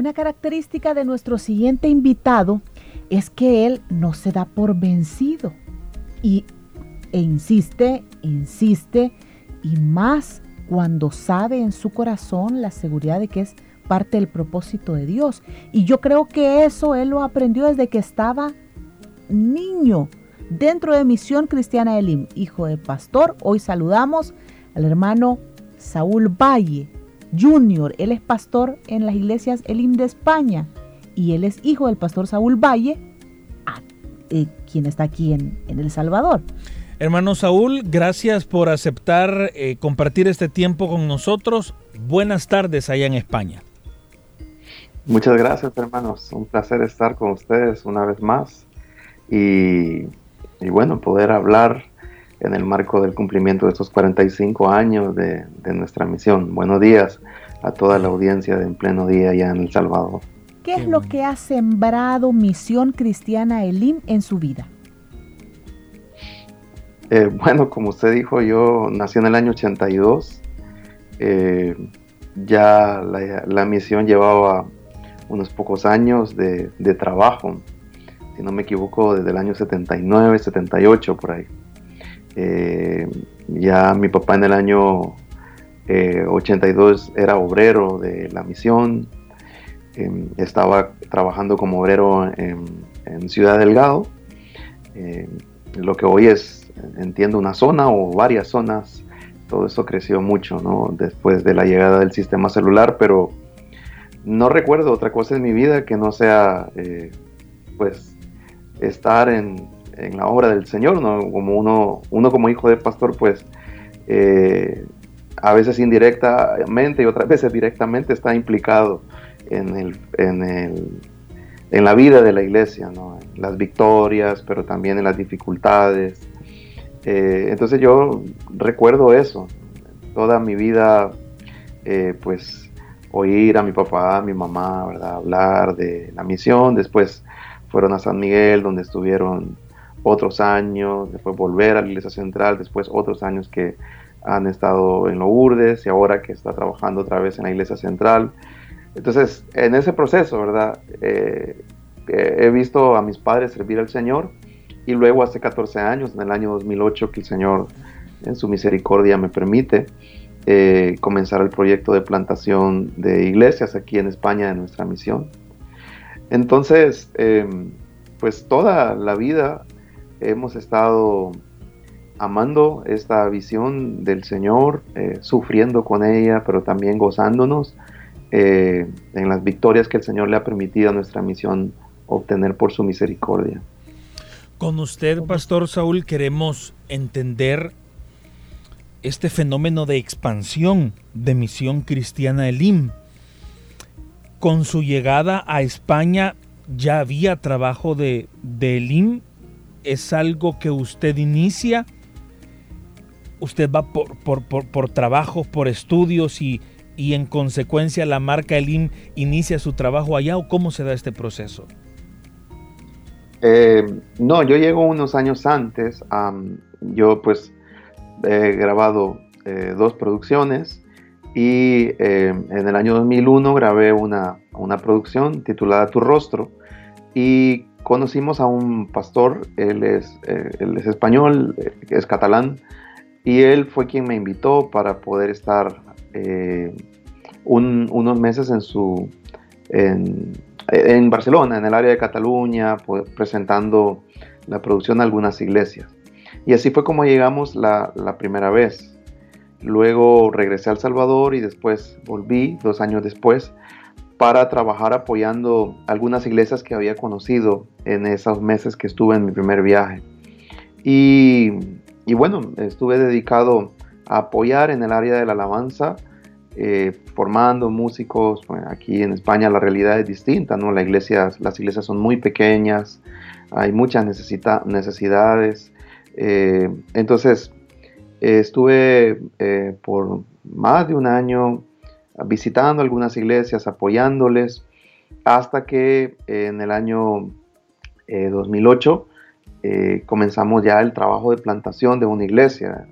Una característica de nuestro siguiente invitado es que él no se da por vencido y, e insiste, insiste y más cuando sabe en su corazón la seguridad de que es parte del propósito de Dios. Y yo creo que eso él lo aprendió desde que estaba niño dentro de Misión Cristiana Elim, hijo de pastor. Hoy saludamos al hermano Saúl Valle Junior. Él es pastor en las iglesias Elim de España y él es hijo del pastor Saúl Valle, eh, quien está aquí en, El Salvador. Hermano Saúl, gracias por aceptar eh, compartir este tiempo con nosotros. Buenas tardes allá en España. Muchas gracias, hermanos. Un placer estar con ustedes una vez más y, y bueno, poder hablar en el marco del cumplimiento de estos 45 años de, de, nuestra misión. Buenos días a toda la audiencia de En Pleno Día allá en El Salvador. ¿Qué es lo que ha sembrado Misión Cristiana Elim en su vida? Eh, bueno, como usted dijo, yo nací en el año 82. Eh, ya la, la, misión llevaba unos pocos años de, de, trabajo, si no me equivoco, desde el año 79, 78 por ahí. Eh, ya mi papá en el año 82 era obrero de la misión, Em, estaba trabajando como obrero en, Ciudad Delgado, em, lo que hoy es, entiendo, una zona o varias zonas. Todo eso creció mucho ¿no? después de la llegada del sistema celular, pero no recuerdo otra cosa en mi vida que no sea eh, pues estar en, en, la obra del Señor, ¿no? Como uno, uno como hijo de pastor, pues eh, a veces indirectamente y otras veces directamente está implicado en, el, en, el, en la vida de la iglesia, ¿no? en las victorias, pero también en las dificultades. Eh, entonces yo recuerdo eso, toda mi vida, eh, pues oír a mi papá, a mi mamá, ¿verdad? hablar de la misión, después fueron a San Miguel, donde estuvieron otros años, después volver a la iglesia central, después otros años que han estado en Lourdes y ahora que está trabajando otra vez en la iglesia central. Entonces, en ese proceso, ¿verdad? Eh, he visto a mis padres servir al Señor y luego hace 14 años, en el año 2008, que el Señor en su misericordia me permite eh, comenzar el proyecto de plantación de iglesias aquí en España en nuestra misión. Entonces, em, pues toda la vida hemos estado amando esta visión del Señor, eh, sufriendo con ella, pero también gozándonos eh, en las victorias que el Señor le ha permitido a nuestra misión obtener por su misericordia. Con usted, Pastor Saúl, queremos entender este fenómeno de expansión de Misión Cristiana Elim. Con su llegada a España ya había trabajo de, de Elim. ¿Es algo que usted inicia? ¿Usted va por, por, por, trabajos, por estudios y y en consecuencia la marca Elim inicia su trabajo allá o cómo se da este proceso? Eh, no, yo llego unos años antes. yo pues he grabado eh, dos producciones y eh, en el año 2001 grabé una, una, producción titulada Tu Rostro y conocimos a un pastor, él es, es español, es catalán, y él fue quien me invitó para poder estar unos meses en su en, Barcelona, en el área de Cataluña, presentando la producción a algunas iglesias. Y así fue como llegamos la, la, primera vez. Luego regresé a El Salvador y después volví, dos años después, para trabajar apoyando algunas iglesias que había conocido en esos meses que estuve en mi primer viaje. Y, bueno, estuve dedicado apoyar en el área de la alabanza, eh, formando músicos. aquí en España la realidad es distinta, ¿no? La iglesia, las iglesias son muy pequeñas, hay muchas necesidades. Eh, entonces, estuve por más de un año visitando algunas iglesias, apoyándoles, hasta que en el año 2008 comenzamos ya el trabajo de plantación de una iglesia.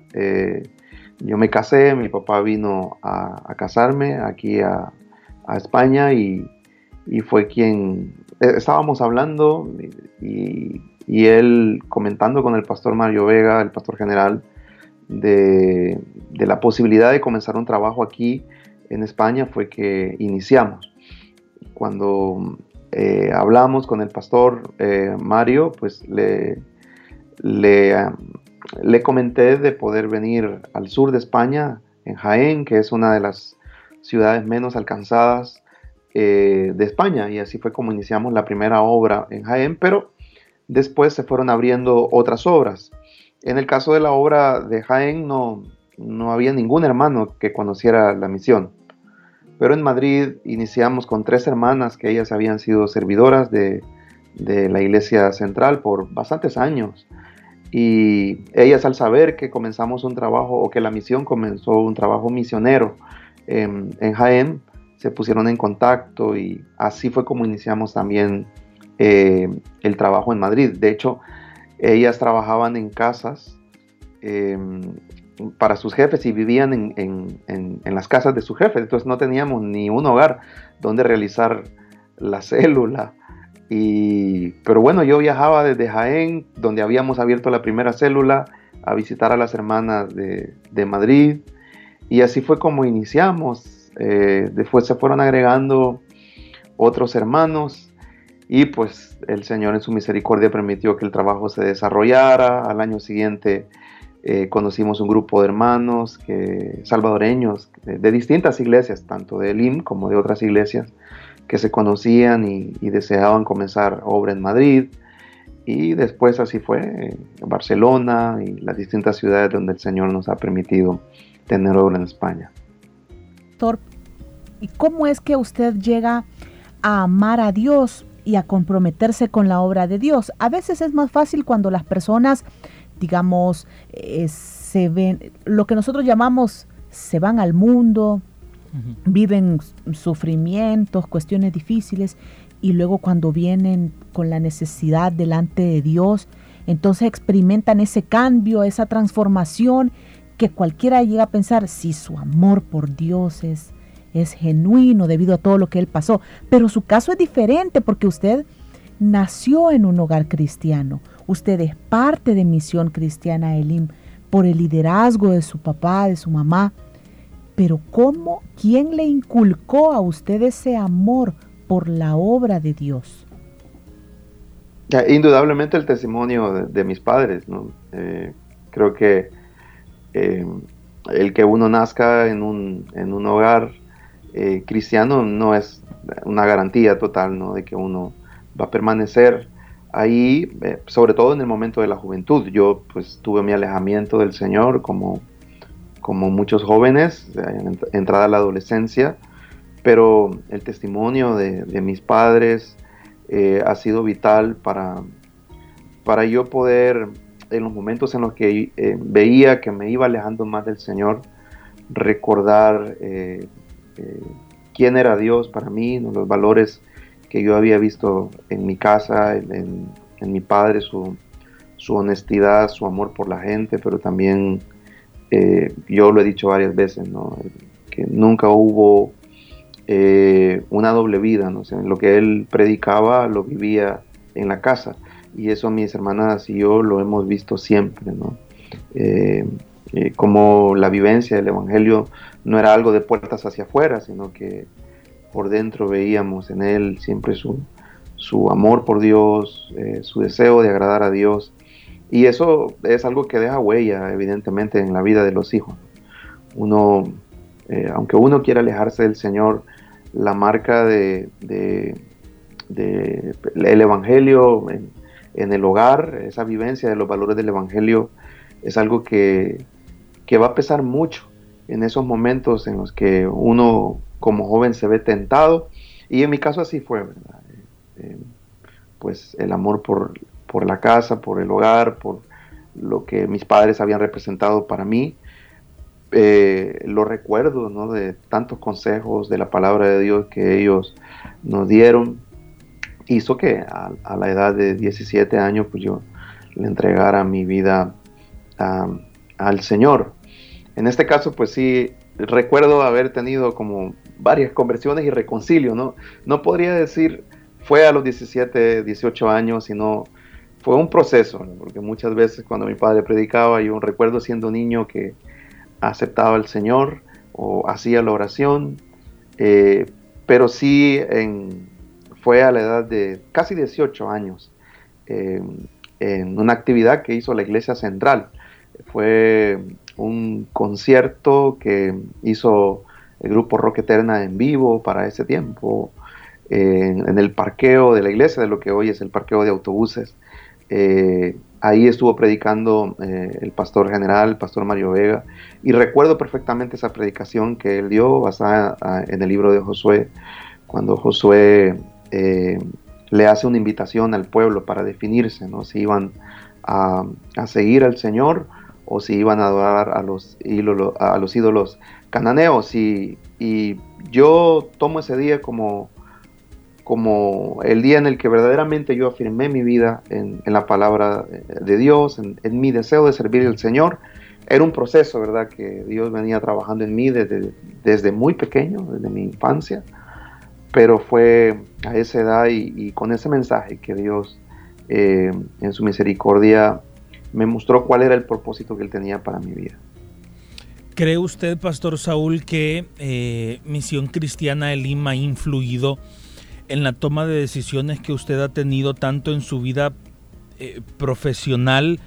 Yo me casé, mi papá vino a, casarme aquí a, España y, fue quien eh, estábamos hablando y, él comentando con el pastor Mario Vega, el pastor general, de, la posibilidad de comenzar un trabajo aquí en España fue que iniciamos. Cuando eh, hablamos con el pastor eh, Mario, pues le, le, comenté de poder venir al sur de España, en Jaén, que es una de las ciudades menos alcanzadas eh, de España, y así fue como iniciamos la primera obra en Jaén, pero después se fueron abriendo otras obras. En el caso de la obra de Jaén no, no había ningún hermano que conociera la misión, pero en Madrid iniciamos con tres hermanas que ellas habían sido servidoras de, la iglesia central por bastantes años y ellas al saber que comenzamos un trabajo o que la misión comenzó un trabajo misionero en, Jaén, se pusieron en contacto y así fue como iniciamos también eh, el trabajo en Madrid. De hecho, ellas trabajaban en casas em, para sus jefes y vivían en, en, las casas de sus jefes, entonces no teníamos ni un hogar donde realizar la célula pero bueno, yo viajaba desde Jaén, donde habíamos abierto la primera célula, a visitar a las hermanas de, Madrid. Y así fue como iniciamos. Eh, después se fueron agregando otros hermanos y pues el Señor en su misericordia permitió que el trabajo se desarrollara. Al año siguiente eh, conocimos un grupo de hermanos salvadoreños de, distintas iglesias, tanto de Elim como de otras iglesias, que se conocían y, deseaban comenzar obra en Madrid. Y después así fue en Barcelona y las distintas ciudades donde el Señor nos ha permitido tener obra en España. ¿Y cómo es que usted llega a amar a Dios y a comprometerse con la obra de Dios? A veces es más fácil cuando las personas, digamos, eh, se ven, lo que nosotros llamamos, se van al mundo, viven sufrimientos, cuestiones difíciles y luego cuando vienen con la necesidad delante de Dios, entonces experimentan ese cambio, esa transformación que cualquiera llega a pensar si su amor por Dios es, es genuino debido a todo lo que él pasó. Pero su caso es diferente porque usted nació en un hogar cristiano, usted es parte de Misión Cristiana Elim por el liderazgo de su papá, de su mamá pero ¿cómo, quién le inculcó a usted ese amor por la obra de Dios? Indudablemente el testimonio de, mis padres, ¿no? Eh, creo que eh, el que uno nazca en un, en un hogar eh, cristiano no es una garantía total, ¿no? De que uno va a permanecer ahí, sobre todo en el momento de la juventud. Yo pues tuve mi alejamiento del Señor como como muchos jóvenes, entrada a la adolescencia, pero el testimonio de, mis padres eh, ha sido vital para, para yo poder, en los momentos en los que eh, veía que me iba alejando más del Señor, recordar eh, quién era Dios para mí, los valores que yo había visto en mi casa, en, mi padre, su, su honestidad, su amor por la gente, pero también eh, yo lo he dicho varias veces, que nunca hubo eh, una doble vida, ¿no? lo que él predicaba lo vivía en la casa y eso mis hermanas y yo lo hemos visto siempre, eh, como la vivencia del Evangelio no era algo de puertas hacia afuera, sino que por dentro veíamos en él siempre su, su amor por Dios, su deseo de agradar a Dios y eso es algo que deja huella, evidentemente, en la vida de los hijos. Uno, eh, aunque uno quiera alejarse del Señor, la marca de, el Evangelio en, el hogar, esa vivencia de los valores del Evangelio, es algo que, que va a pesar mucho en esos momentos en los que uno como joven se ve tentado. Y en mi caso así fue, ¿verdad? Eh, pues el amor por, por la casa, por el hogar, por lo que mis padres habían representado para mí. Eh, lo recuerdo ¿no? de tantos consejos de la palabra de Dios que ellos nos dieron, hizo que a, la edad de 17 años pues yo le entregara mi vida al Señor. En este caso pues sí, recuerdo haber tenido como varias conversiones y reconcilio, ¿no? No podría decir fue a los 17, 18 años, sino fue un proceso, porque muchas veces cuando mi padre predicaba, yo recuerdo siendo niño que aceptaba al Señor o hacía la oración, eh, pero sí fue a la edad de casi 18 años, en una actividad que hizo la Iglesia Central. Fue un concierto que hizo el grupo Rock Eterna en vivo para ese tiempo, en, el parqueo de la iglesia, de lo que hoy es el parqueo de autobuses. Eh, ahí estuvo predicando eh, el pastor general, el pastor Mario Vega, y recuerdo perfectamente esa predicación que él dio basada ah, en el libro de Josué, cuando Josué eh, le hace una invitación al pueblo para definirse, ¿no? si iban a, seguir al Señor o si iban a adorar a los, ídolos, a los ídolos cananeos. Y, yo tomo ese día como como el día en el que verdaderamente yo afirmé mi vida en, la palabra de Dios, en, mi deseo de servir al Señor. Era un proceso, ¿verdad?, que Dios venía trabajando en mí desde, desde muy pequeño, desde mi infancia, pero fue a esa edad y, con ese mensaje que Dios eh, en su misericordia me mostró cuál era el propósito que Él tenía para mi vida. ¿Cree usted, Pastor Saúl, que eh, Misión Cristiana de Lima ha influido en la toma de decisiones que usted ha tenido tanto en su vida eh, profesional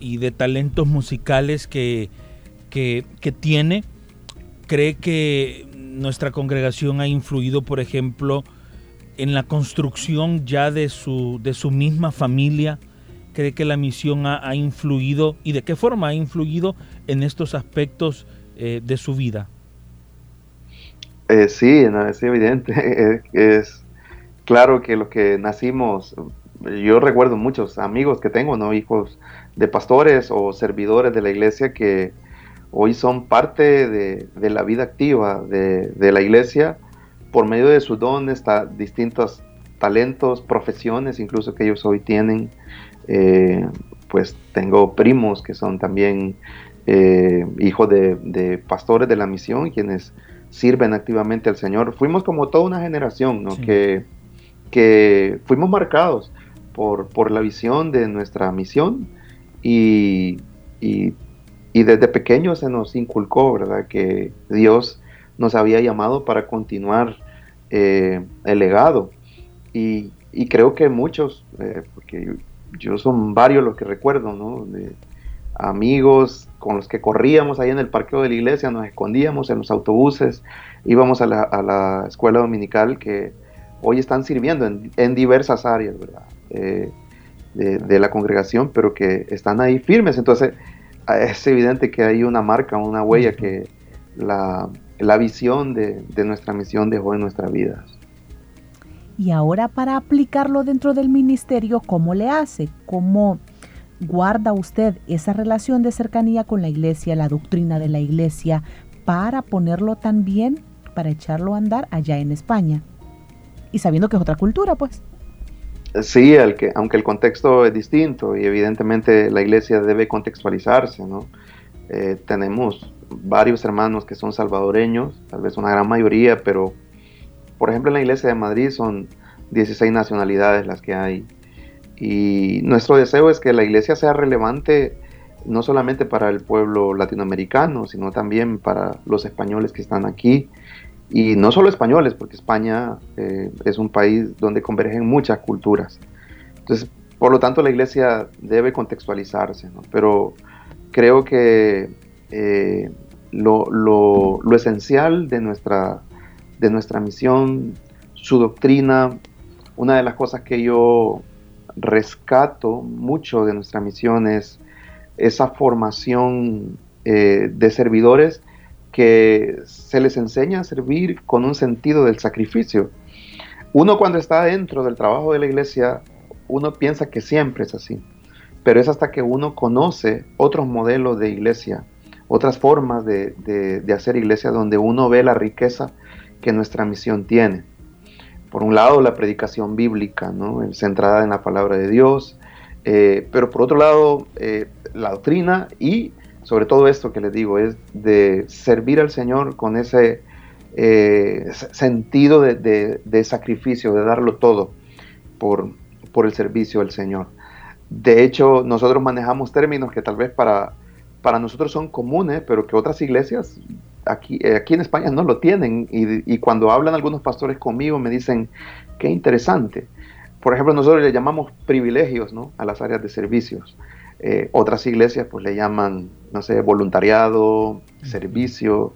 y de talentos musicales que, que, tiene? ¿Cree que nuestra congregación ha influido, por ejemplo, en la construcción ya de su, de su misma familia? ¿Cree que la misión ha, influido y de qué forma ha influido en estos aspectos eh, de su vida? Eh, sí, es evidente. es, claro que los que nacimos, yo recuerdo muchos amigos que tengo, ¿no? Hijos de pastores o servidores de la iglesia que hoy son parte de, la vida activa de, la iglesia por medio de sus dones, distintos talentos, profesiones incluso que ellos hoy tienen. Eh, pues tengo primos que son también eh, hijos de, pastores de la misión, quienes sirven activamente al Señor. Fuimos como toda una generación, ¿no? Que que fuimos marcados por, por la visión de nuestra misión y, y, desde pequeños se nos inculcó, ¿verdad? Que Dios nos había llamado para continuar eh, el legado. Y, creo que muchos, eh, porque yo, son varios los que recuerdo, ¿no? Amigos con los que corríamos ahí en el parqueo de la iglesia, nos escondíamos en los autobuses, íbamos a la, a la escuela dominical que hoy están sirviendo en, diversas áreas. Eh, de, la congregación, pero que están ahí firmes. Entonces es evidente que hay una marca, una huella que la, visión de, de, nuestra misión dejó en nuestra vida. Y ahora para aplicarlo dentro del ministerio, ¿cómo le hace? ¿Cómo guarda usted esa relación de cercanía con la iglesia, la doctrina de la iglesia, para ponerlo también, para echarlo a andar allá en España? y sabiendo que es otra cultura, pues. Sí, aunque el contexto es distinto y evidentemente la iglesia debe contextualizarse, ¿no? Eh, tenemos varios hermanos que son salvadoreños, tal vez una gran mayoría, pero por ejemplo en la iglesia de Madrid son 16 nacionalidades las que hay. Y nuestro deseo es que la iglesia sea relevante no solamente para el pueblo latinoamericano, sino también para los españoles que están aquí y no solo españoles, porque España eh, es un país donde convergen muchas culturas. Entonces, por lo tanto, la iglesia debe contextualizarse, pero creo que eh, lo, esencial de nuestra, de nuestra misión, su doctrina, una de las cosas que yo rescato mucho de nuestra misión es esa formación eh, de servidores que se les enseña a servir con un sentido del sacrificio. Uno cuando está dentro del trabajo de la iglesia, uno piensa que siempre es así, pero es hasta que uno conoce otros modelos de iglesia, otras formas de, hacer iglesia donde uno ve la riqueza que nuestra misión tiene. Por un lado, la predicación bíblica, ¿no? centrada en la palabra de Dios, eh, pero por otro lado, eh, la doctrina y sobre todo esto que les digo, es de servir al Señor con ese eh, sentido de, sacrificio, de darlo todo por, por el servicio al Señor. De hecho, nosotros manejamos términos que tal vez para, para nosotros son comunes, pero que otras iglesias aquí, eh, aquí en España no lo tienen. Y, y, cuando hablan algunos pastores conmigo me dicen, qué interesante. Por ejemplo, nosotros le llamamos privilegios ¿no? a las áreas de servicios. Eh, otras iglesias pues le llaman, no sé, voluntariado, servicio,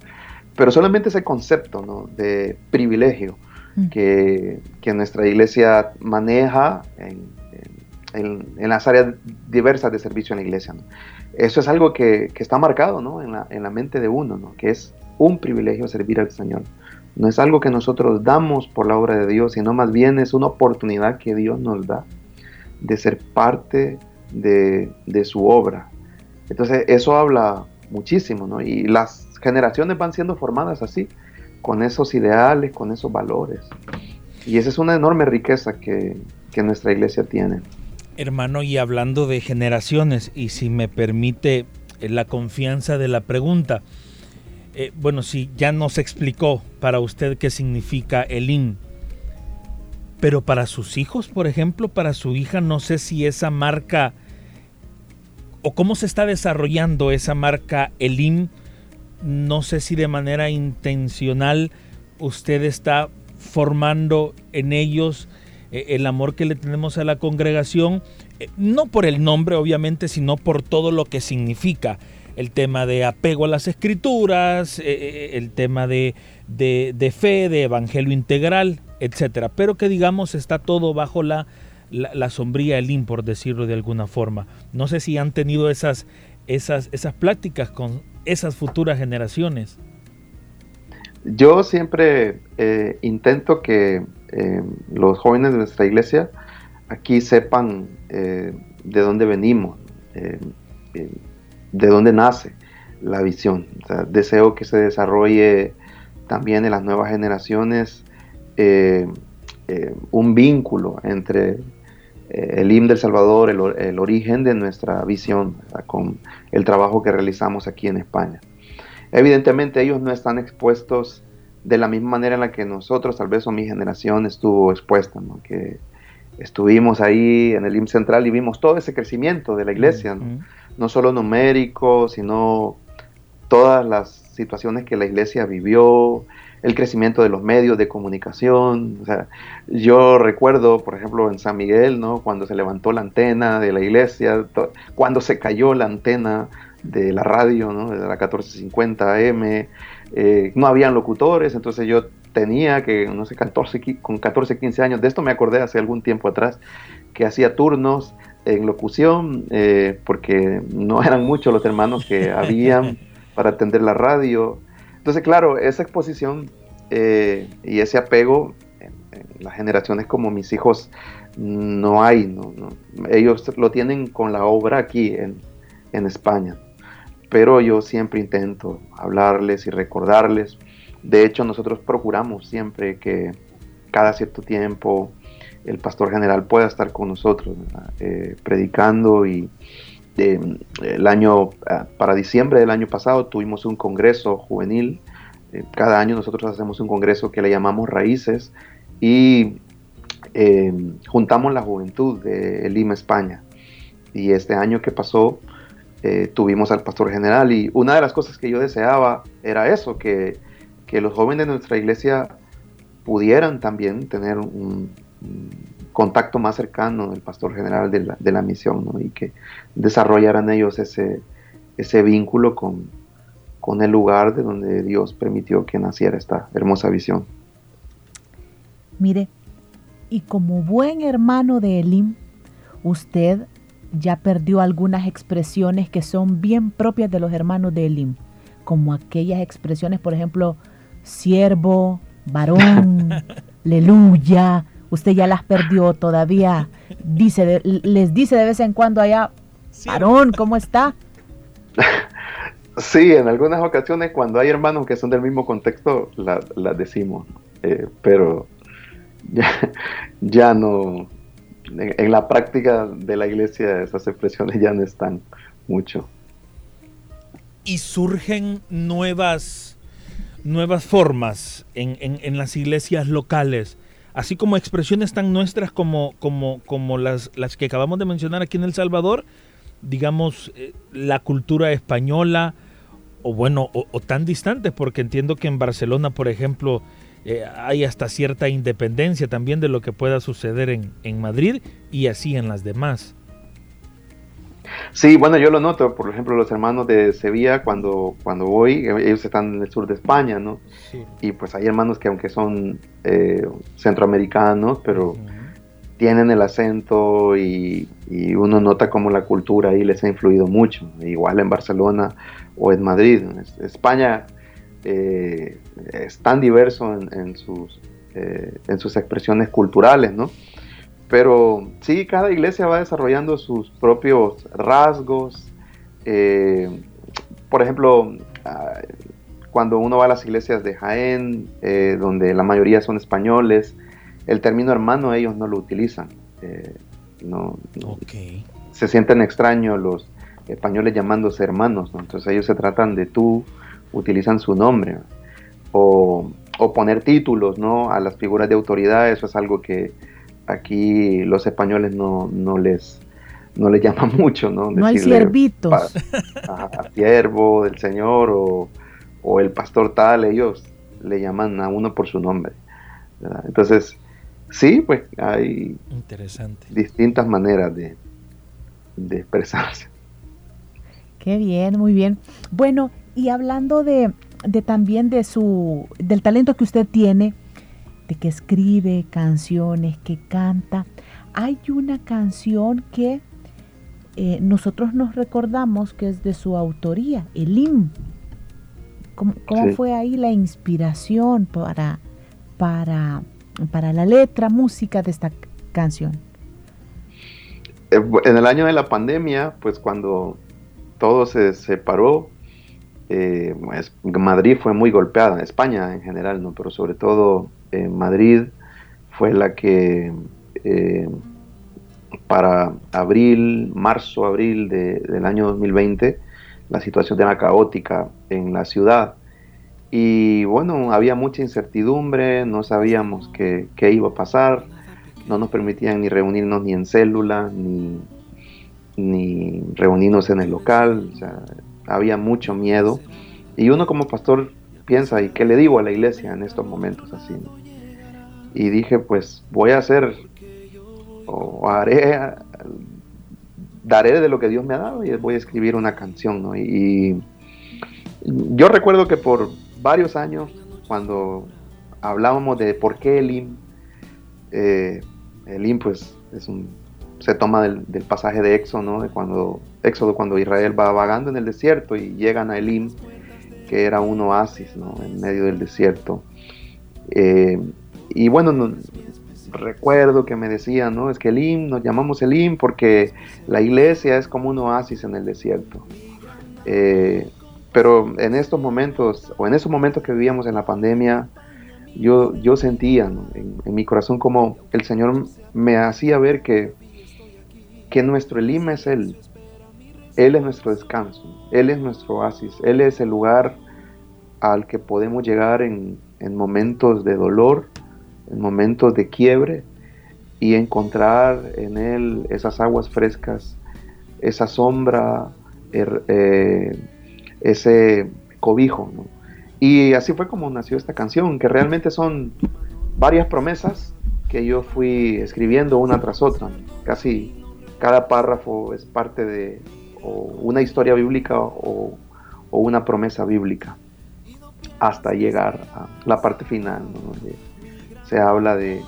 pero solamente ese concepto de privilegio que, nuestra iglesia maneja en, las áreas diversas de servicio en la iglesia. Eso es algo que, está marcado en, la, mente de uno, que es un privilegio servir al Señor. No es algo que nosotros damos por la obra de Dios, sino más bien es una oportunidad que Dios nos da de ser parte de, su obra. Entonces eso habla muchísimo, ¿no? Y las generaciones van siendo formadas así, con esos ideales, con esos valores. Y esa es una enorme riqueza que, nuestra iglesia tiene. Hermano, y hablando de generaciones, y si me permite eh, la confianza de la pregunta, eh, bueno, si ya nos explicó para usted qué significa el IN, pero para sus hijos, por ejemplo, para su hija, no sé si esa marca o cómo se está desarrollando esa marca Elim. No sé si de manera intencional usted está formando en ellos el amor que le tenemos a la congregación, eh, no por el nombre obviamente, sino por todo lo que significa. El tema de apego a las escrituras, eh, el tema de, de, fe, de evangelio integral, etcétera. Pero que digamos está todo bajo la la, sombría Elim, por decirlo de alguna forma. No sé si han tenido esas, esas, esas pláticas con esas futuras generaciones. Yo siempre eh, intento que eh, los jóvenes de nuestra iglesia aquí sepan eh, de dónde venimos, de dónde nace la visión. deseo que se desarrolle también en las nuevas generaciones un vínculo entre eh, el himno del Salvador, el, origen de nuestra visión con el trabajo que realizamos aquí en España. Evidentemente ellos no están expuestos de la misma manera en la que nosotros, tal vez o mi generación estuvo expuesta, que estuvimos ahí en el IM central y vimos todo ese crecimiento de la iglesia, ¿no? solo numérico, sino todas las situaciones que la iglesia vivió, el crecimiento de los medios de comunicación. O sea, yo recuerdo, por ejemplo, en San Miguel, ¿no? cuando se levantó la antena de la iglesia, cuando se cayó la antena de la radio, ¿no? de la 1450 AM, eh, no habían locutores, entonces yo tenía que, no sé, 14, con 14, 15 años, de esto me acordé hace algún tiempo atrás, que hacía turnos en locución, eh, porque no eran muchos los hermanos que habían para atender la radio. Entonces, claro, esa exposición eh, y ese apego en, las generaciones como mis hijos no hay, ellos lo tienen con la obra aquí en, España, pero yo siempre intento hablarles y recordarles. De hecho, nosotros procuramos siempre que cada cierto tiempo el pastor general pueda estar con nosotros eh, predicando y el año, ah, para diciembre del año pasado tuvimos un congreso juvenil. Eh, cada año nosotros hacemos un congreso que le llamamos Raíces y em, juntamos la juventud de Lima, España. Y este año que pasó eh, tuvimos al pastor general y una de las cosas que yo deseaba era eso, que, que los jóvenes de nuestra iglesia pudieran también tener un, contacto más cercano del pastor general de la, misión y que desarrollaran ellos ese, ese vínculo con, con el lugar de donde Dios permitió que naciera esta hermosa visión. Mire, y como buen hermano de Elim, usted ya perdió algunas expresiones que son bien propias de los hermanos de Elim, como aquellas expresiones, por ejemplo, siervo, varón, aleluya. Usted ya las perdió todavía. Dice, les dice de vez en cuando allá, varón, ¿cómo está? Sí, en algunas ocasiones cuando hay hermanos que son del mismo contexto, las decimos, eh, pero ya, ya no, en, la práctica de la iglesia esas expresiones ya no están mucho. Y surgen nuevas, nuevas formas en, en, las iglesias locales, así como expresiones tan nuestras como, como, como las, las que acabamos de mencionar aquí en El Salvador, digamos, eh, la cultura española, o bueno, o, tan distantes, porque entiendo que en Barcelona, por ejemplo, eh, hay hasta cierta independencia también de lo que pueda suceder en, en, Madrid y así en las demás. Sí, bueno, yo lo noto, por ejemplo, los hermanos de Sevilla, cuando, cuando voy, ellos están en el sur de España, ¿no? Y pues hay hermanos que aunque son eh, centroamericanos, pero tienen el acento y, y, uno nota como la cultura ahí les ha influido mucho. Igual en Barcelona o en Madrid. España eh, es tan diverso en, sus, eh, en sus expresiones culturales, ¿no? Pero sí, cada iglesia va desarrollando sus propios rasgos. Eh, por ejemplo, ah, cuando uno va a las iglesias de Jaén, donde la mayoría son españoles, el término hermano ellos no lo utilizan. no, Se sienten extraños los españoles llamándose hermanos, entonces ellos se tratan de tú, utilizan su nombre, o, poner títulos ¿no? a las figuras de autoridad, eso es algo que aquí los españoles no, les no les llama mucho, ¿no? no hay siervitos. A, siervo del Señor o, el pastor tal, ellos le llaman a uno por su nombre. Entonces, sí, pues hay distintas maneras de, de expresarse. Qué bien, muy bien. Bueno, y hablando de, también de su, del talento que usted tiene, de que escribe canciones, que canta, hay una canción que eh, nosotros nos recordamos que es de su autoría, el himno. ¿Cómo, fue ahí la inspiración para, para, para la letra, música de esta canción? Eh, en el año de la pandemia, pues cuando todo se separó. Eh, Madrid fue muy golpeada, España en general, ¿no? pero sobre todo eh, Madrid fue la que eh, para abril, marzo, abril del año 2020, la situación era caótica en la ciudad. Y bueno, había mucha incertidumbre, no sabíamos qué, iba a pasar, no nos permitían ni reunirnos ni en célula, ni, ni reunirnos en el local, había mucho miedo. Y uno como pastor piensa, ¿y qué le digo a la iglesia en estos momentos así? Y dije, pues voy a hacer, o haré, daré de lo que Dios me ha dado y voy a escribir una canción, Y, yo recuerdo que por varios años, cuando hablábamos de por qué el IM, eh, pues es un se toma del, pasaje de Éxodo, ¿no? de cuando, Éxodo, cuando Israel va vagando en el desierto y llegan a Elim, que era un oasis ¿no? en medio del desierto. Eh, y bueno, recuerdo que me decían, ¿no? es que Elim, nos llamamos Elim porque la iglesia es como un oasis en el desierto. Eh, pero en estos momentos, o en esos momentos que vivíamos en la pandemia, yo, yo sentía en, mi corazón como el Señor me hacía ver que que nuestro Elim es Él. Él es nuestro descanso, Él es nuestro oasis, Él es el lugar al que podemos llegar en, momentos de dolor, en momentos de quiebre y encontrar en Él esas aguas frescas, esa sombra, er, eh, ese cobijo. Y así fue como nació esta canción, que realmente son varias promesas que yo fui escribiendo una tras otra, casi cada párrafo es parte de una historia bíblica o, una promesa bíblica hasta llegar a la parte final, donde se habla de,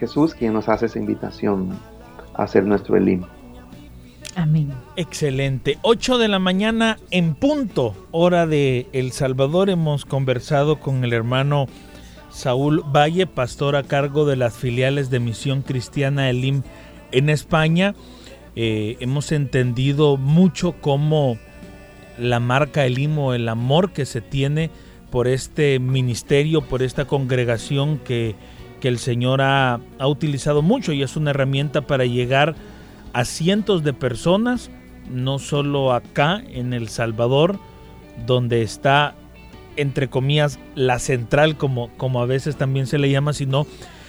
Jesús quien nos hace esa invitación a ser nuestro Elim. Amén. Excelente. 8 de la mañana en punto, hora de El Salvador. Hemos conversado con el hermano Saúl Valle, pastor a cargo de las filiales de Misión Cristiana Elim en España. Eh, hemos entendido mucho cómo la marca Elim o el amor que se tiene por este ministerio, por esta congregación que, que el Señor ha, ha utilizado mucho y es una herramienta para llegar a cientos de personas, no solo acá en El Salvador, donde está, entre comillas, la central, como, como a veces también se le llama, sino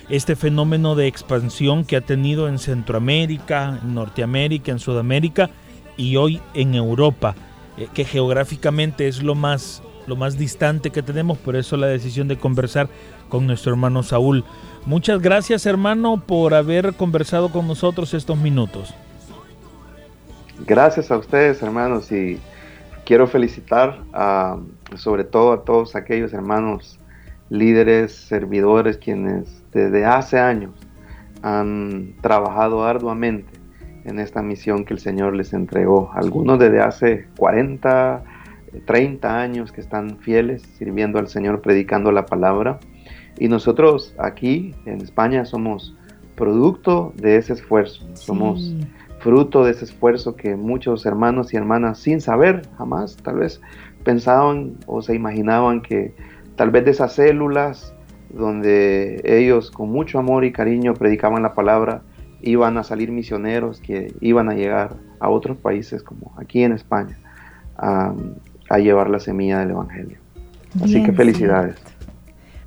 este fenómeno de expansión que ha tenido en Centroamérica, en Norteamérica, en Sudamérica y hoy en Europa, eh, que geográficamente es lo más, lo más distante que tenemos, por eso la decisión de conversar con nuestro hermano Saúl. Muchas gracias hermano por haber conversado con nosotros estos minutos. Gracias a ustedes hermanos y quiero felicitar a, sobre todo a todos aquellos hermanos líderes, servidores, quienes desde hace años han trabajado arduamente en esta misión que el Señor les entregó. Algunos desde hace 40, 30 años que están fieles sirviendo al Señor, predicando la palabra. Y nosotros aquí en España somos producto de ese esfuerzo, somos fruto de ese esfuerzo que muchos hermanos y hermanas sin saber jamás tal vez pensaban o se imaginaban que tal vez de esas células donde ellos con mucho amor y cariño predicaban la palabra, iban a salir misioneros que iban a llegar a otros países como aquí en España a, llevar la semilla del Evangelio. Así que felicidades.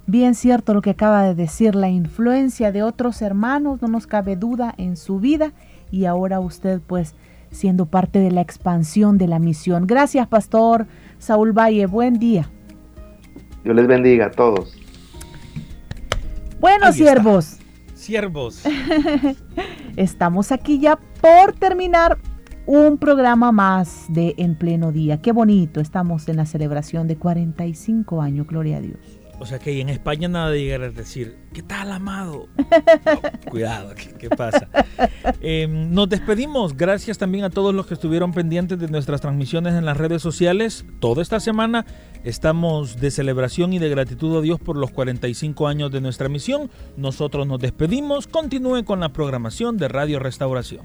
Bien cierto lo que acaba de decir, la influencia de otros hermanos, no nos cabe duda en su vida y ahora usted pues siendo parte de la expansión de la misión. Gracias, Pastor Saúl Valle, buen día. Dios les bendiga a todos. Bueno, siervos. Siervos. Estamos aquí ya por terminar un programa más de En Pleno Día. Qué bonito, estamos en la celebración de 45 años, gloria a Dios. O sea que en España nada de llegar a decir, ¿qué tal, amado? cuidado, ¿qué, pasa? Em, nos despedimos. Gracias también a todos los que estuvieron pendientes de nuestras transmisiones en las redes sociales. Toda esta semana estamos de celebración y de gratitud a Dios por los 45 años de nuestra misión. Nosotros nos despedimos. Continúen con la programación de Radio Restauración.